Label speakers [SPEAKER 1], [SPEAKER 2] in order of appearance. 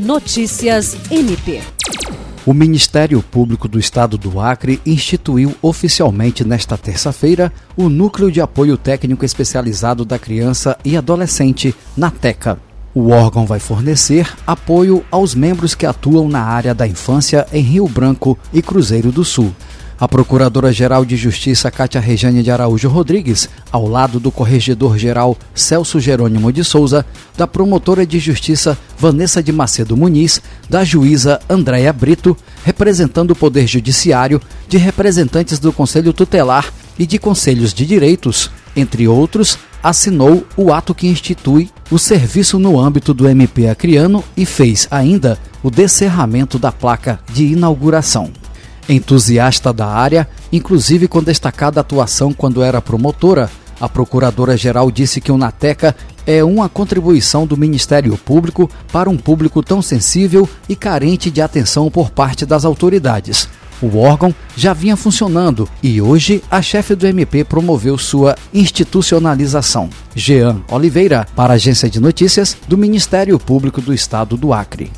[SPEAKER 1] Notícias MP.
[SPEAKER 2] O Ministério Público do Estado do Acre instituiu oficialmente nesta terça-feira o Núcleo de Apoio Técnico Especializado da Criança e Adolescente, NATECA. O órgão vai fornecer apoio aos membros que atuam na área da infância em Rio Branco e Cruzeiro do Sul. A Procuradora-Geral de Justiça Cátia Rejane de Araújo Rodrigues, ao lado do Corregedor-Geral Celso Jerônimo de Souza, da Promotora de Justiça Vanessa de Macedo Muniz, da Juíza Andréia Brito, representando o Poder Judiciário, de representantes do Conselho Tutelar e de Conselhos de Direitos, entre outros, assinou o ato que institui o serviço no âmbito do MP Acriano e fez ainda o descerramento da placa de inauguração. Entusiasta da área, inclusive com destacada atuação quando era promotora, a procuradora-geral disse que o Nateca é uma contribuição do Ministério Público para um público tão sensível e carente de atenção por parte das autoridades. O órgão já vinha funcionando e hoje a chefe do MP promoveu sua institucionalização. Jean Oliveira, para a Agência de Notícias do Ministério Público do Estado do Acre.